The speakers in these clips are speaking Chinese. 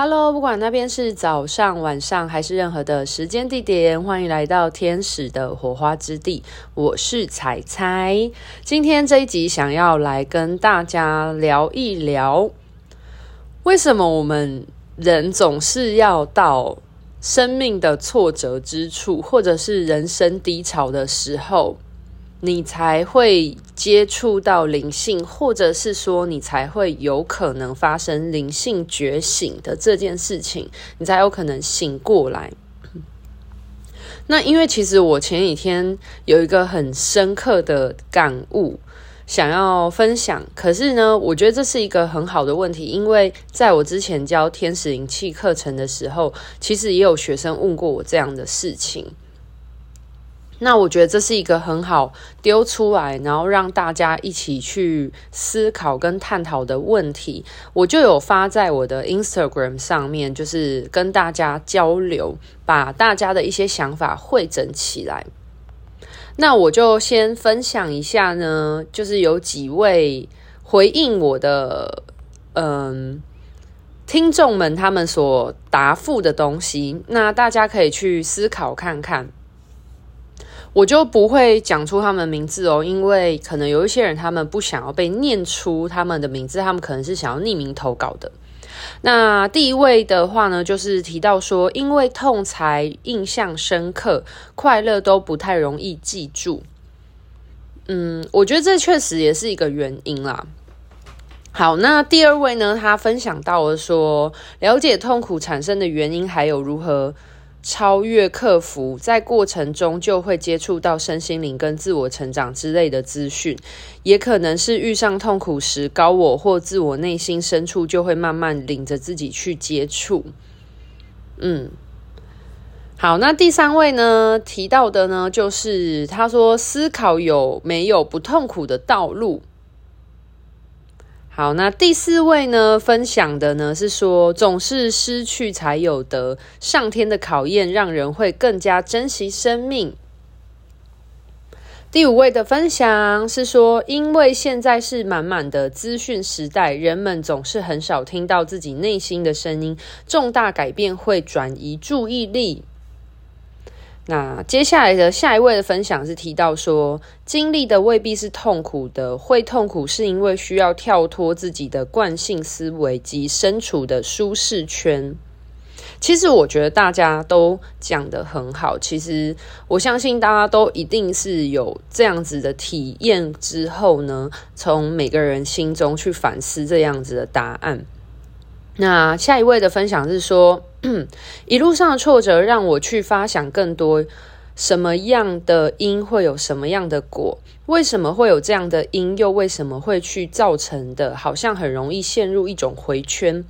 Hello，不管那边是早上、晚上还是任何的时间地点，欢迎来到天使的火花之地。我是彩彩，今天这一集想要来跟大家聊一聊，为什么我们人总是要到生命的挫折之处，或者是人生低潮的时候，你才会接触到灵性，或者是说你才会有可能发生灵性觉醒的这件事情，你才有可能醒过来。那因为其实我前几天有一个很深刻的感悟，想要分享。可是呢，我觉得这是一个很好的问题，因为在我之前教天使灵气课程的时候，其实也有学生问过我这样的事情。那我觉得这是一个很好丢出来，然后让大家一起去思考跟探讨的问题。我就有发在我的 Instagram 上面，就是跟大家交流，把大家的一些想法汇整起来。那我就先分享一下呢，就是有几位回应我的，嗯，听众们他们所答复的东西，那大家可以去思考看看。我就不会讲出他们名字哦，因为可能有一些人他们不想要被念出他们的名字，他们可能是想要匿名投稿的。那第一位的话呢，就是提到说，因为痛才印象深刻，快乐都不太容易记住。嗯，我觉得这确实也是一个原因啦。好，那第二位呢，他分享到了说，了解痛苦产生的原因，还有如何。超越克服，在过程中就会接触到身心灵跟自我成长之类的资讯，也可能是遇上痛苦时，高我或自我内心深处就会慢慢领着自己去接触。嗯，好，那第三位呢，提到的呢，就是他说思考有没有不痛苦的道路。好，那第四位呢，分享的呢是说，总是失去才有得，上天的考验让人会更加珍惜生命。第五位的分享是说，因为现在是满满的资讯时代，人们总是很少听到自己内心的声音，重大改变会转移注意力。那接下来的下一位的分享是提到说，经历的未必是痛苦的，会痛苦是因为需要跳脱自己的惯性思维及身处的舒适圈。其实我觉得大家都讲得很好，其实我相信大家都一定是有这样子的体验之后呢，从每个人心中去反思这样子的答案。那下一位的分享是说，一路上的挫折让我去发想更多，什么样的因会有什么样的果？为什么会有这样的因？又为什么会去造成的？好像很容易陷入一种回圈。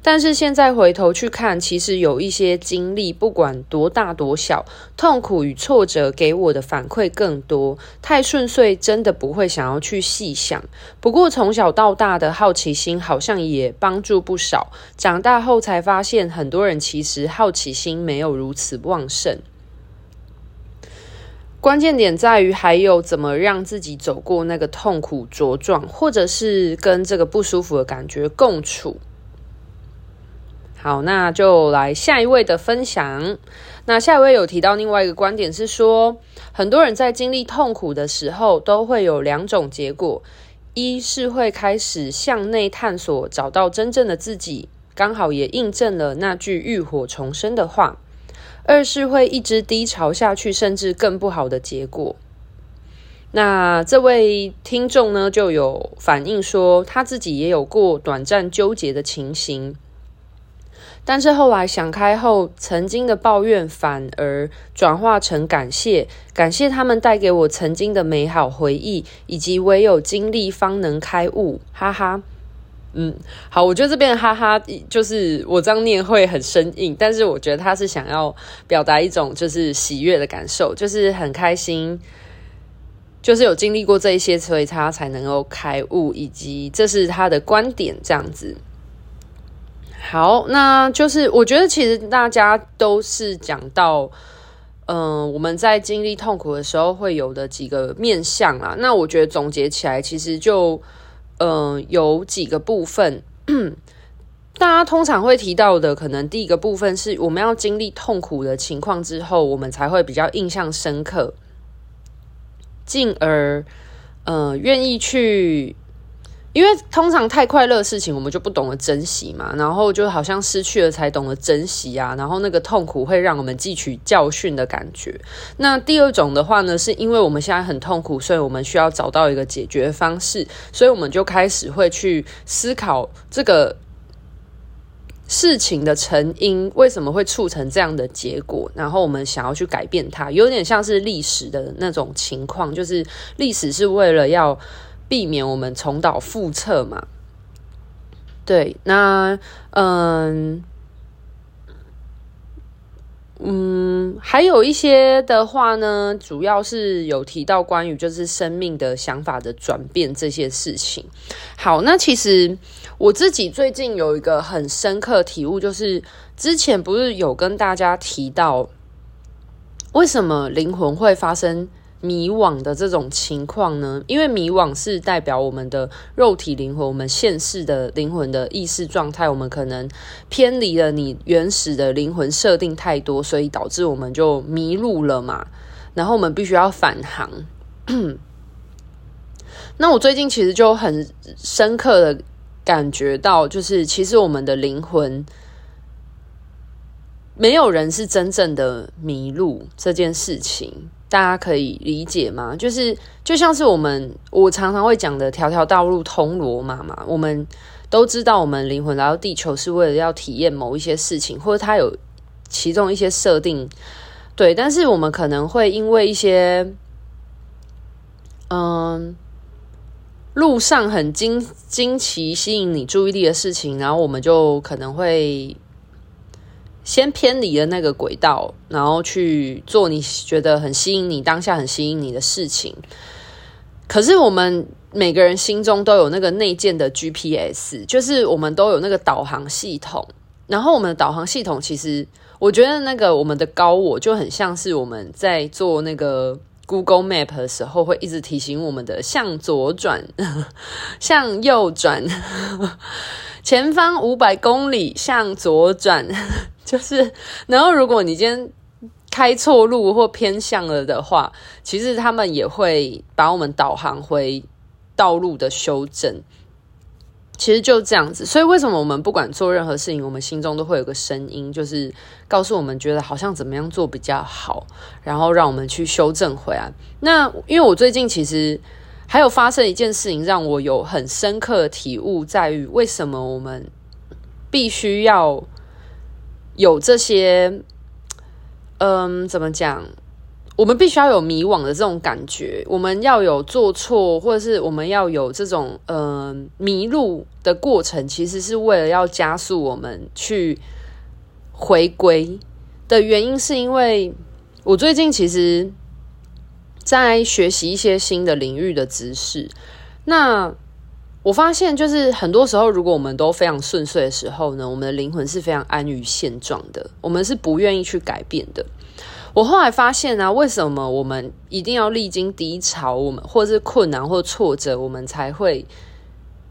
但是现在回头去看，其实有一些经历，不管多大多小，痛苦与挫折给我的反馈更多。太顺遂，真的不会想要去细想。不过从小到大的好奇心，好像也帮助不少。长大后才发现，很多人其实好奇心没有如此旺盛。关键点在于，还有怎么让自己走过那个痛苦茁壮，或者是跟这个不舒服的感觉共处。好，那就来下一位的分享。那下一位有提到另外一个观点是说，很多人在经历痛苦的时候，都会有两种结果：一是会开始向内探索，找到真正的自己，刚好也印证了那句浴火重生的话；二是会一直低潮下去，甚至更不好的结果。那这位听众呢，就有反映说，他自己也有过短暂纠结的情形。但是后来想开后，曾经的抱怨反而转化成感谢，感谢他们带给我曾经的美好回忆，以及唯有经历方能开悟，哈哈。嗯，好，我觉得这边哈哈就是我这样念会很生硬，但是我觉得他是想要表达一种就是喜悦的感受，就是很开心，就是有经历过这一些，所以他才能够开悟，以及这是他的观点这样子。好，那就是我觉得其实大家都是讲到，嗯、我们在经历痛苦的时候会有的几个面向啊。那我觉得总结起来，其实就，嗯、呃，有几个部分。大家通常会提到的，可能第一个部分是我们要经历痛苦的情况之后，我们才会比较印象深刻，进而呃愿意去。因为通常太快乐的事情，我们就不懂得珍惜嘛，然后就好像失去了才懂得珍惜啊，然后那个痛苦会让我们汲取教训的感觉。那第二种的话呢，是因为我们现在很痛苦，所以我们需要找到一个解决方式，所以我们就开始会去思考这个事情的成因，为什么会促成这样的结果，然后我们想要去改变它，有点像是历史的那种情况，就是历史是为了要。避免我们重蹈覆辙嘛？对，那嗯嗯，还有一些的话呢，主要是有提到关于就是生命的想法的转变这些事情。好，那其实我自己最近有一个很深刻体悟，就是之前不是有跟大家提到，为什么灵魂会发生迷惘的这种情况呢？因为迷惘是代表我们的肉体灵魂，我们现世的灵魂的意识状态，我们可能偏离了你原始的灵魂设定太多，所以导致我们就迷路了嘛。然后我们必须要返航。那我最近其实就很深刻的感觉到，就是其实我们的灵魂，没有人是真正的迷路这件事情。大家可以理解吗？就是就像是我们我常常会讲的“条条道路通罗马”嘛。我们都知道，我们灵魂来到地球是为了要体验某一些事情，或者它有其中一些设定。对，但是我们可能会因为一些嗯路上很惊惊奇、吸引你注意力的事情，然后我们就可能会。先偏离了那个轨道，然后去做你觉得很吸引你当下很吸引你的事情。可是我们每个人心中都有那个内建的 GPS，就是我们都有那个导航系统。然后我们的导航系统，其实我觉得那个我们的高我就很像是我们在做那个 Google Map 的时候，会一直提醒我们的向左转，向右转，前方五百公里向左转。就是，然后如果你今天开错路或偏向了的话，其实他们也会把我们导航回道路的修正。其实就这样子，所以为什么我们不管做任何事情，我们心中都会有个声音，就是告诉我们觉得好像怎么样做比较好，然后让我们去修正回来。那因为我最近其实还有发生一件事情，让我有很深刻的体悟，在于为什么我们必须要。有这些，嗯，怎么讲？我们必须要有迷惘的这种感觉，我们要有做错，或者是我们要有这种，嗯，迷路的过程，其实是为了要加速我们去回归的原因，是因为我最近其实在学习一些新的领域的知识，那。我发现，就是很多时候，如果我们都非常顺遂的时候呢，我们的灵魂是非常安于现状的，我们是不愿意去改变的。我后来发现、啊，为什么我们一定要历经低潮，我们或是困难或挫折，我们才会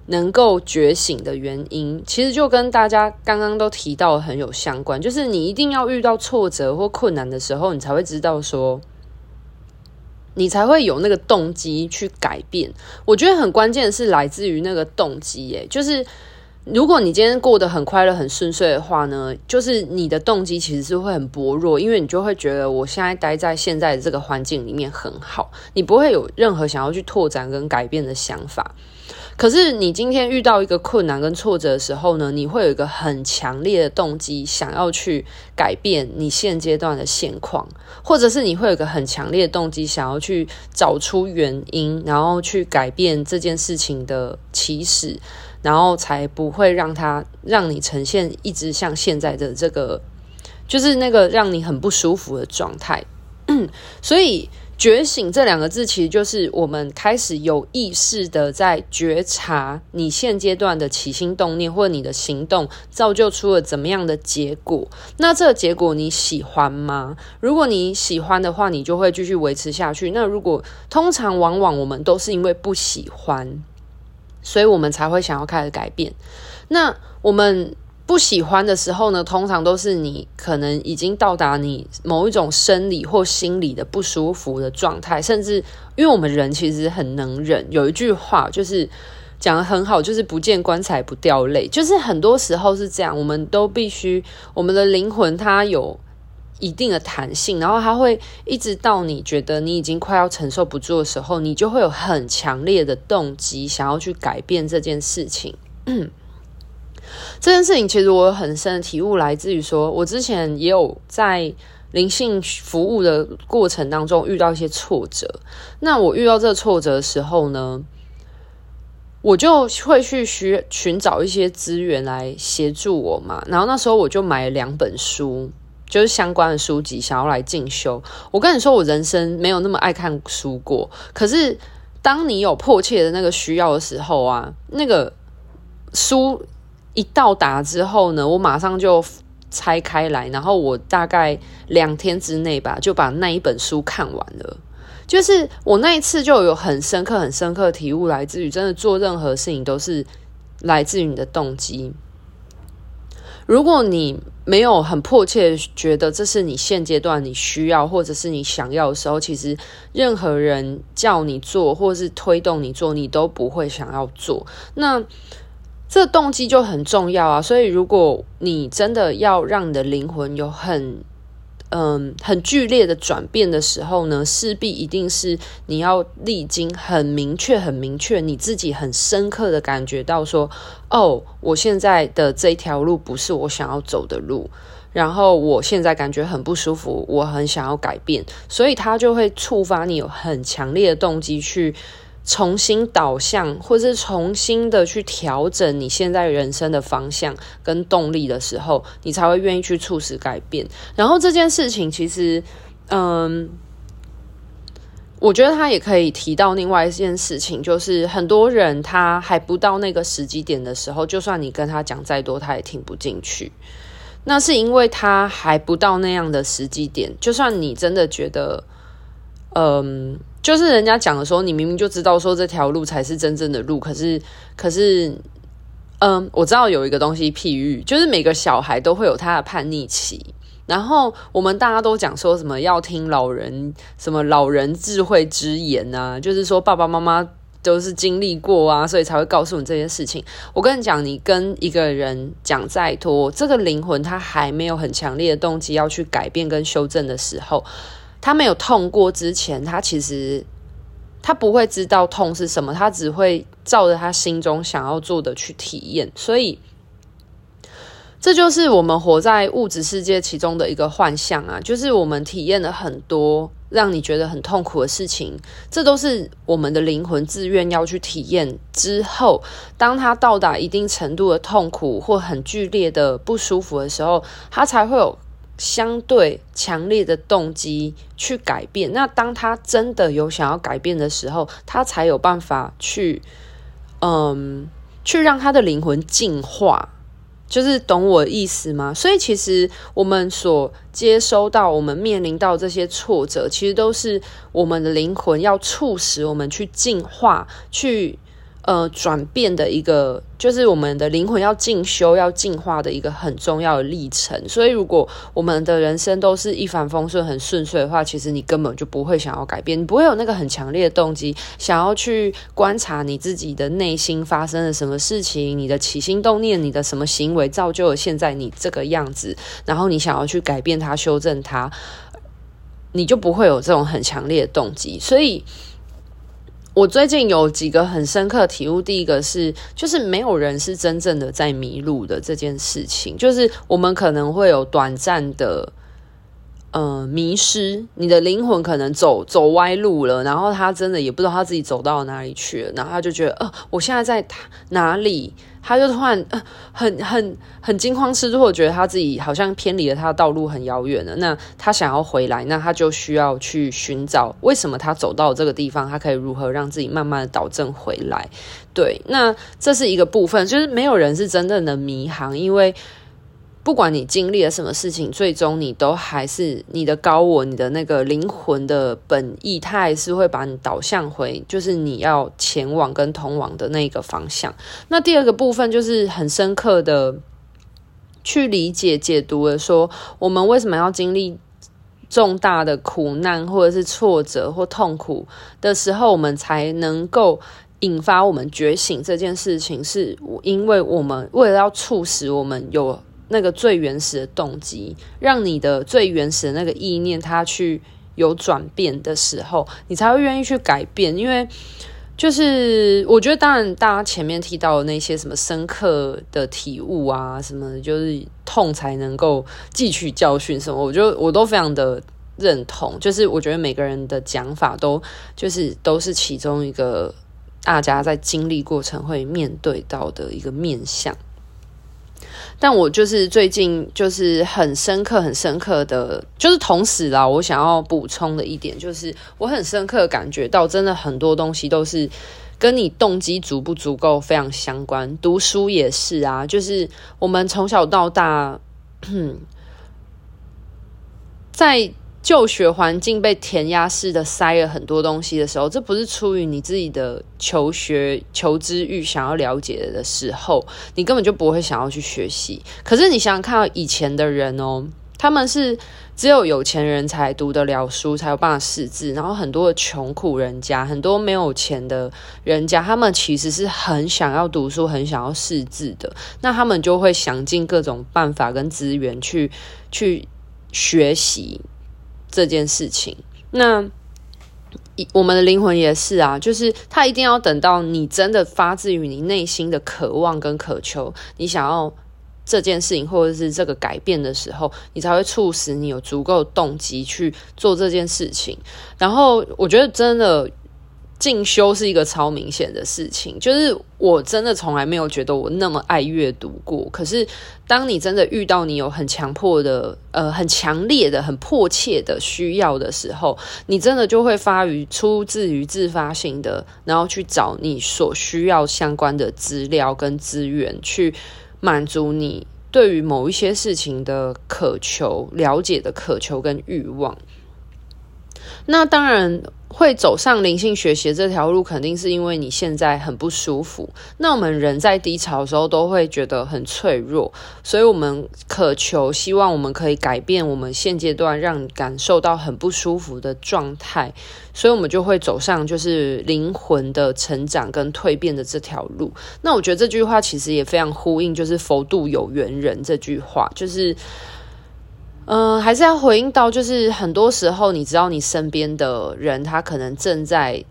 能够觉醒的原因，其实就跟大家刚刚都提到很有相关，就是你一定要遇到挫折或困难的时候，你才会知道说。你才会有那个动机去改变。我觉得很关键的是来自于那个动机，诶，就是如果你今天过得很快乐、很顺遂的话呢，就是你的动机其实是会很薄弱，因为你就会觉得我现在待在现在的这个环境里面很好，你不会有任何想要去拓展跟改变的想法。可是你今天遇到一个困难跟挫折的时候呢，你会有一个很强烈的动机，想要去改变你现阶段的现况，或者是你会有一个很强烈的动机，想要去找出原因，然后去改变这件事情的起始，然后才不会让它让你呈现一直像现在的这个，就是那个让你很不舒服的状态。所以。觉醒这两个字，其实就是我们开始有意识的在觉察你现阶段的起心动念，或者你的行动造就出了怎么样的结果。那这个结果你喜欢吗？如果你喜欢的话，你就会继续维持下去。那如果通常往往我们都是因为不喜欢，所以我们才会想要开始改变。那我们不喜欢的时候呢，通常都是你可能已经到达你某一种生理或心理的不舒服的状态，甚至因为我们人其实很能忍。有一句话就是讲得很好，就是不见棺材不掉泪，就是很多时候是这样，我们都必须，我们的灵魂它有一定的弹性，然后它会一直到你觉得你已经快要承受不住的时候，你就会有很强烈的动机想要去改变这件事情。这件事情其实我有很深的体悟，来自于说，我之前也有在灵性服务的过程当中遇到一些挫折。那我遇到这个挫折的时候呢，我就会去寻寻找一些资源来协助我嘛。然后那时候我就买了两本书，就是相关的书籍，想要来进修。我跟你说，我人生没有那么爱看书过，可是当你有迫切的那个需要的时候啊，那个书。一到达之后呢，我马上就拆开来，然后我大概两天之内吧，就把那一本书看完了。就是我那一次就有很深刻、很深刻体悟，来自于真的做任何事情都是来自于你的动机。如果你没有很迫切觉得这是你现阶段你需要或者是你想要的时候，其实任何人叫你做或是推动你做，你都不会想要做。那这动机就很重要啊，所以如果你真的要让你的灵魂有很嗯很剧烈的转变的时候呢，势必一定是你要历经很明确、很明确，你自己很深刻的感觉到说，哦，我现在的这条路不是我想要走的路，然后我现在感觉很不舒服，我很想要改变，所以它就会触发你有很强烈的动机去。重新导向，或是重新的去调整你现在人生的方向跟动力的时候，你才会愿意去促使改变。然后这件事情其实，嗯，我觉得他也可以提到另外一件事情，就是很多人他还不到那个时机点的时候，就算你跟他讲再多，他也听不进去。那是因为他还不到那样的时机点，就算你真的觉得，嗯。就是人家讲的时候，你明明就知道说这条路才是真正的路，可是，可是，嗯，我知道有一个东西譬喻，就是每个小孩都会有他的叛逆期，然后我们大家都讲说什么要听老人，什么老人智慧之言啊，就是说爸爸妈妈都是经历过啊，所以才会告诉你这件事情。我跟你讲，你跟一个人讲再多，这个灵魂他还没有很强烈的动机要去改变跟修正的时候。他没有痛过之前，他其实他不会知道痛是什么，他只会照着他心中想要做的去体验。所以，这就是我们活在物质世界其中的一个幻象啊，就是我们体验了很多让你觉得很痛苦的事情，这都是我们的灵魂自愿要去体验之后，当他到达一定程度的痛苦或很剧烈的不舒服的时候，他才会有。相对强烈的动机去改变，那当他真的有想要改变的时候，他才有办法去，嗯，去让他的灵魂进化，就是懂我意思吗？所以其实我们所接收到、我们面临到这些挫折，其实都是我们的灵魂要促使我们去进化，去。呃，转变的一个就是我们的灵魂要进修、要进化的一个很重要的历程。所以，如果我们的人生都是一帆风顺、很顺遂的话，其实你根本就不会想要改变，你不会有那个很强烈的动机想要去观察你自己的内心发生了什么事情，你的起心动念、你的什么行为造就了现在你这个样子，然后你想要去改变它、修正它，你就不会有这种很强烈的动机。所以。我最近有几个很深刻的体悟，第一个是，就是没有人是真正的在迷路的这件事情，就是我们可能会有短暂的。呃，迷失，你的灵魂可能走走歪路了，然后他真的也不知道他自己走到哪里去了，然后他就觉得，呃，我现在在哪里？他就突然呃，很很很惊慌失措，觉得他自己好像偏离了他的道路很遥远了。那他想要回来，那他就需要去寻找为什么他走到这个地方，他可以如何让自己慢慢的导正回来。对，那这是一个部分，就是没有人是真正的迷航，因为。不管你经历了什么事情，最终你都还是你的高我，你的那个灵魂的本意，它还是会把你导向回，就是你要前往跟通往的那个方向。那第二个部分就是很深刻的去理解、解读了说，我们为什么要经历重大的苦难，或者是挫折或痛苦的时候，我们才能够引发我们觉醒这件事情，是因为我们为了要促使我们有那个最原始的动机，让你的最原始的那个意念，它去有转变的时候，你才会愿意去改变，因为。就是我觉得，当然，大家前面提到的那些什么深刻的体悟啊，什么就是痛才能够汲取教训什么，我就我都非常的认同。就是我觉得每个人的讲法都就是都是其中一个大家在经历过程会面对到的一个面向。但我就是最近就是很深刻、很深刻的，就是同时啦，我想要补充的一点就是，我很深刻感觉到，真的很多东西都是跟你动机足不足够非常相关。读书也是啊，就是我们从小到大，在。就学环境被填压式的塞了很多东西的时候，这不是出于你自己的求学求知欲，想要了解的时候，你根本就不会想要去学习。可是你想想看，以前的人哦，他们是只有有钱人才读得了书，才有办法识字，然后很多的穷苦人家，很多没有钱的人家，他们其实是很想要读书，很想要识字的。那他们就会想尽各种办法跟资源去去学习。这件事情，那我们的灵魂也是啊，就是他一定要等到你真的发自于你内心的渴望跟渴求，你想要这件事情或者是这个改变的时候，你才会促使你有足够动机去做这件事情。然后，我觉得真的。进修是一个超明显的事情，就是我真的从来没有觉得我那么爱阅读过。可是，当你真的遇到你有很强迫的、呃，很强烈的、很迫切的需要的时候，你真的就会发于出自于自发性的，然后去找你所需要相关的资料跟资源，去满足你对于某一些事情的渴求、了解的渴求跟欲望。那当然。会走上灵性学习这条路，肯定是因为你现在很不舒服。那我们人在低潮的时候都会觉得很脆弱，所以我们渴求，希望我们可以改变我们现阶段让你感受到很不舒服的状态，所以我们就会走上就是灵魂的成长跟蜕变的这条路。那我觉得这句话其实也非常呼应，就是“佛度有缘人”这句话，就是。嗯、还是要回应到，就是很多时候，你知道你身边的人，他可能正在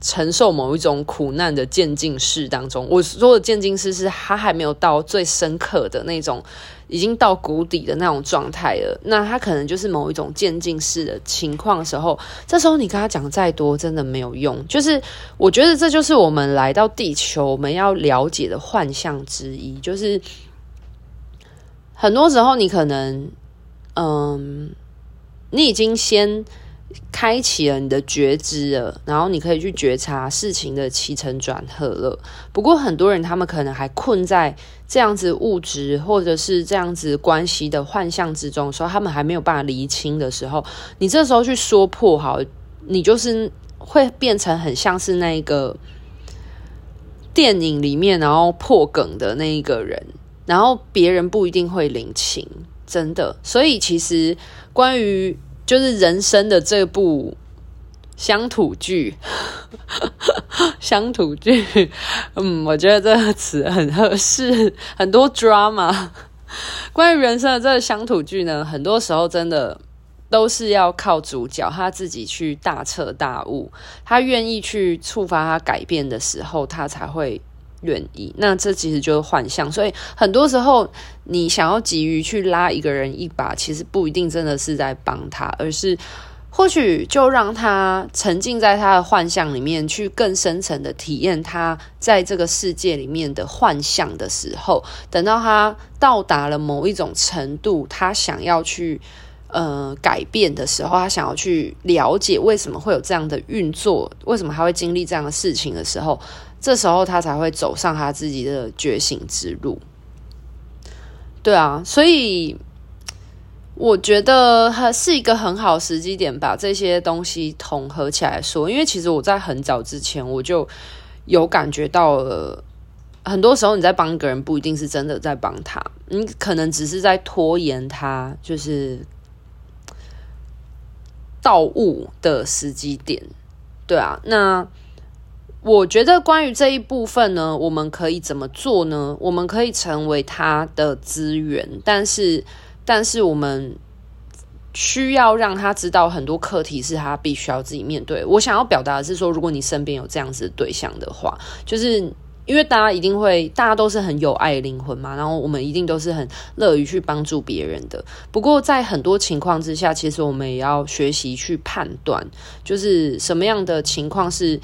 承受某一种苦难的渐进式当中。我说的渐进式，是他还没有到最深刻的那种，已经到谷底的那种状态了。那他可能就是某一种渐进式的情况时候，这时候你跟他讲再多，真的没有用。就是我觉得这就是我们来到地球，我们要了解的幻象之一。就是很多时候，你可能。嗯，你已经先开启了你的觉知了，然后你可以去觉察事情的起承转合了。不过很多人他们可能还困在这样子物质或者是这样子关系的幻象之中，说他们还没有办法厘清的时候，你这时候去说破好，你就是会变成很像是那个电影里面然后破梗的那一个人，然后别人不一定会领情。真的，所以其实关于就是人生的这部乡土剧，乡土剧，嗯，我觉得这个词很合适，很多 drama。关于人生的这个乡土剧呢，很多时候真的都是要靠主角他自己去大彻大悟，他愿意去触发他改变的时候，他才会。愿意，那这其实就是幻象。所以很多时候，你想要急于去拉一个人一把，其实不一定真的是在帮他，而是或许就让他沉浸在他的幻象里面，去更深层的体验他在这个世界里面的幻象的时候，等到他到达了某一种程度，他想要去呃改变的时候，他想要去了解为什么会有这样的运作，为什么他会经历这样的事情的时候。这时候他才会走上他自己的觉醒之路。对啊，所以我觉得还是一个很好时机点，把这些东西统合起来说。因为其实我在很早之前我就有感觉到了，很多时候你在帮一个人，不一定是真的在帮他，你可能只是在拖延他，就是到物的时机点。对啊，那我觉得关于这一部分呢，我们可以怎么做呢？我们可以成为他的资源，但是，但是我们需要让他知道很多课题是他必须要自己面对。我想要表达的是说，如果你身边有这样子的对象的话，就是因为大家一定会，大家都是很有爱的灵魂嘛，然后我们一定都是很乐于去帮助别人的。不过在很多情况之下，其实我们也要学习去判断，就是什么样的情况是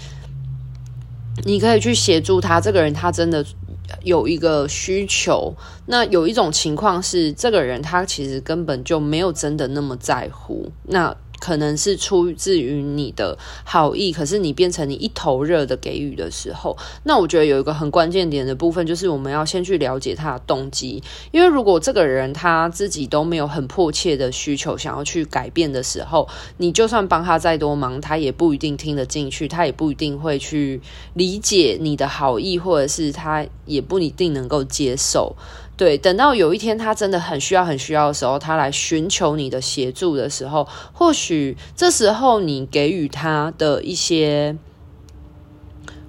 你可以去协助他，这个人他真的。有一个需求，那有一种情况是，这个人他其实根本就没有真的那么在乎，那。可能是出自于你的好意，可是你变成你一头热的给予的时候，那我觉得有一个很关键点的部分，就是我们要先去了解他的动机。因为如果这个人他自己都没有很迫切的需求想要去改变的时候，你就算帮他再多忙，他也不一定听得进去，他也不一定会去理解你的好意，或者是他也不一定能够接受。对，等到有一天他真的很需要、很需要的时候，他来寻求你的协助的时候，或许这时候你给予他的一些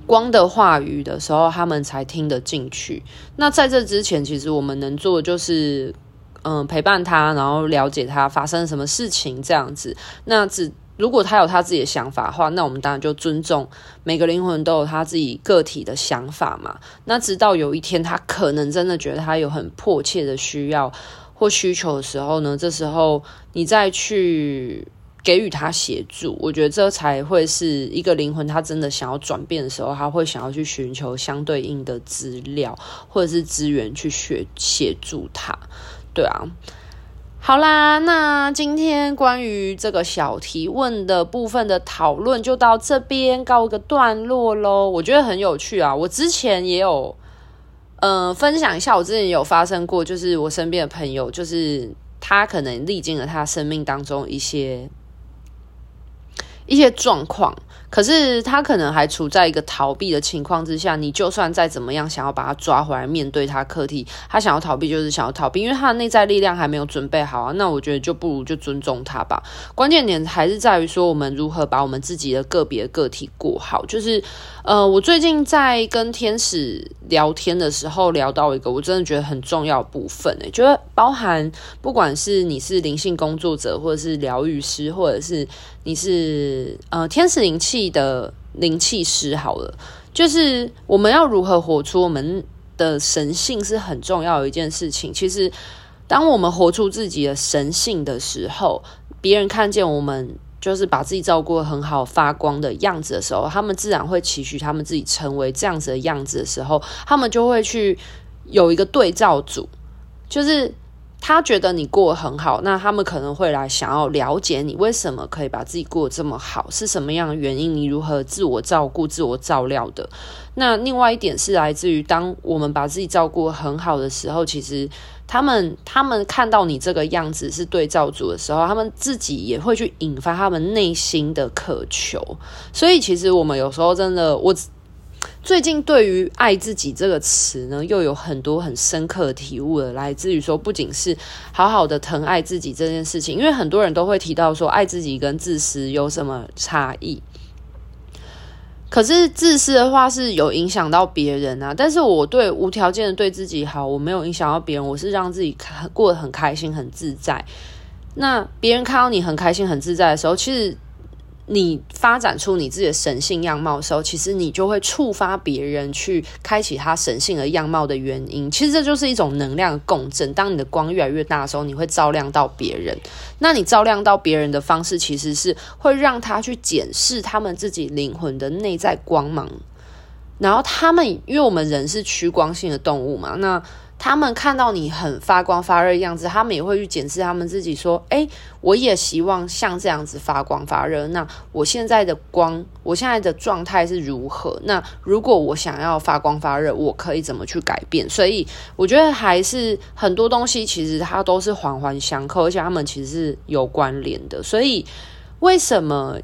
光的话语的时候，他们才听得进去。那在这之前，其实我们能做的就是，嗯，陪伴他，然后了解他发生什么事情这样子。那只。如果他有他自己的想法的话，那我们当然就尊重每个灵魂都有他自己个体的想法嘛。那直到有一天他可能真的觉得他有很迫切的需要或需求的时候呢，这时候你再去给予他协助，我觉得这才会是一个灵魂他真的想要转变的时候，他会想要去寻求相对应的资料或者是资源去学协助他。对啊。好啦，那今天关于这个小提问的部分的讨论就到这边告一个段落喽。我觉得很有趣啊，我之前也有，嗯、分享一下我之前有发生过，就是我身边的朋友，就是他可能历经了他生命当中一些一些状况。可是他可能还处在一个逃避的情况之下，你就算再怎么样想要把他抓回来面对他课题，他想要逃避就是想要逃避，因为他的内在力量还没有准备好啊。那我觉得就不如就尊重他吧。关键点还是在于说，我们如何把我们自己的个别个体过好。就是呃，我最近在跟天使聊天的时候，聊到一个我真的觉得很重要部分，诶，觉得包含不管是你是灵性工作者，或者是疗愈师，或者是你是呃天使灵气的灵气师好了，就是我们要如何活出我们的神性是很重要的一件事情。其实，当我们活出自己的神性的时候，别人看见我们就是把自己照顾得很好、发光的样子的时候，他们自然会期许他们自己成为这样子的样子的时候，他们就会去有一个对照组，就是。他觉得你过得很好，那他们可能会来想要了解你为什么可以把自己过得这么好，是什么样的原因？你如何自我照顾、自我照料的？那另外一点是来自于，当我们把自己照顾很好的时候，其实他们他们看到你这个样子是对照组的时候，他们自己也会去引发他们内心的渴求。所以，其实我们有时候真的我。最近对于“爱自己”这个词呢，又有很多很深刻的体悟了，来自于说，不仅是好好的疼爱自己这件事情，因为很多人都会提到说，爱自己跟自私有什么差异？可是自私的话是有影响到别人啊，但是我对无条件的对自己好，我没有影响到别人，我是让自己过得很开心、很自在。那别人看到你很开心、很自在的时候，其实。你发展出你自己的神性样貌的时候，其实你就会触发别人去开启他神性的样貌的原因。其实这就是一种能量共振。当你的光越来越大的时候，你会照亮到别人。那你照亮到别人的方式，其实是会让他去检视他们自己灵魂的内在光芒。然后他们，因为我们人是趋光性的动物嘛，那。他们看到你很发光发热的样子，他们也会去检视他们自己，说：“诶，我也希望像这样子发光发热。那我现在的光，我现在的状态是如何？那如果我想要发光发热，我可以怎么去改变？所以我觉得还是很多东西其实它都是环环相扣，而且他们其实是有关联的。所以为什么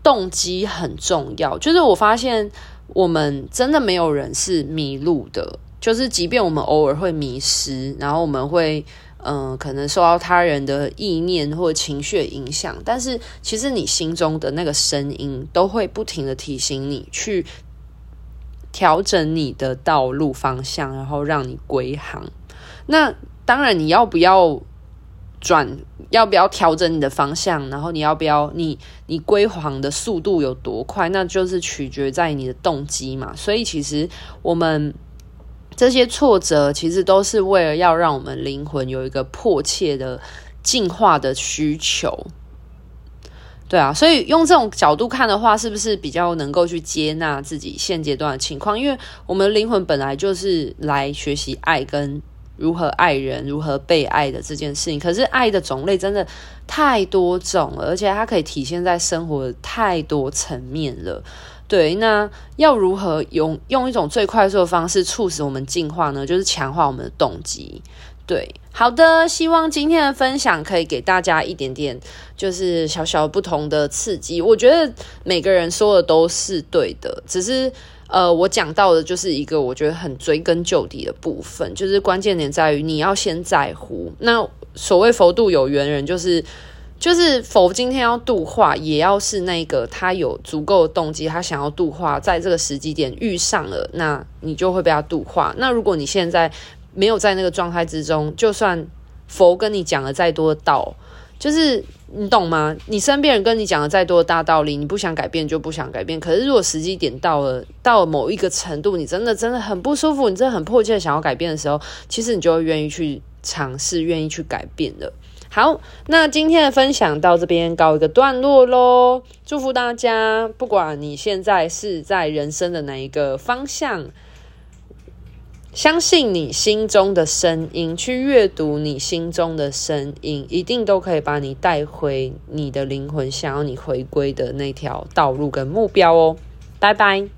动机很重要？就是我发现我们真的没有人是迷路的。就是即便我们偶尔会迷失，然后我们会嗯、可能受到他人的意念或情绪影响，但是其实你心中的那个声音都会不停的提醒你去调整你的道路方向，然后让你归航。那当然，你要不要？转要不要调整你的方向？然后你要不要你你归航的速度有多快？那就是取决在你的动机嘛。所以其实我们这些挫折，其实都是为了要让我们灵魂有一个迫切的进化的需求。对啊，所以用这种角度看的话，是不是比较能够去接纳自己现阶段的情况？因为我们灵魂本来就是来学习爱跟。如何爱人，如何被爱的这件事情，可是爱的种类真的太多种了，而且它可以体现在生活太多层面了。对，那要如何用用一种最快速的方式促使我们进化呢？就是强化我们的动机。对，好的，希望今天的分享可以给大家一点点，就是小小不同的刺激。我觉得每个人说的都是对的，只是。呃，我讲到的就是一个我觉得很追根究底的部分，就是关键点在于你要先在乎。那所谓佛度有缘人，就是就是佛今天要度化，也要是那个他有足够的动机，他想要度化，在这个时机点遇上了，那你就会被他度化。那如果你现在没有在那个状态之中，就算佛跟你讲了再多的道，就是。你懂吗？你身边人跟你讲了再多的大道理，你不想改变就不想改变。可是如果时机点到了，到了某一个程度，你真的真的很不舒服，你真的很迫切想要改变的时候，其实你就会愿意去尝试，愿意去改变了。好，那今天的分享到这边告一个段落喽。祝福大家，不管你现在是在人生的哪一个方向。相信你心中的声音，去阅读你心中的声音，一定都可以把你带回你的灵魂想要你回归的那条道路跟目标哦。拜拜。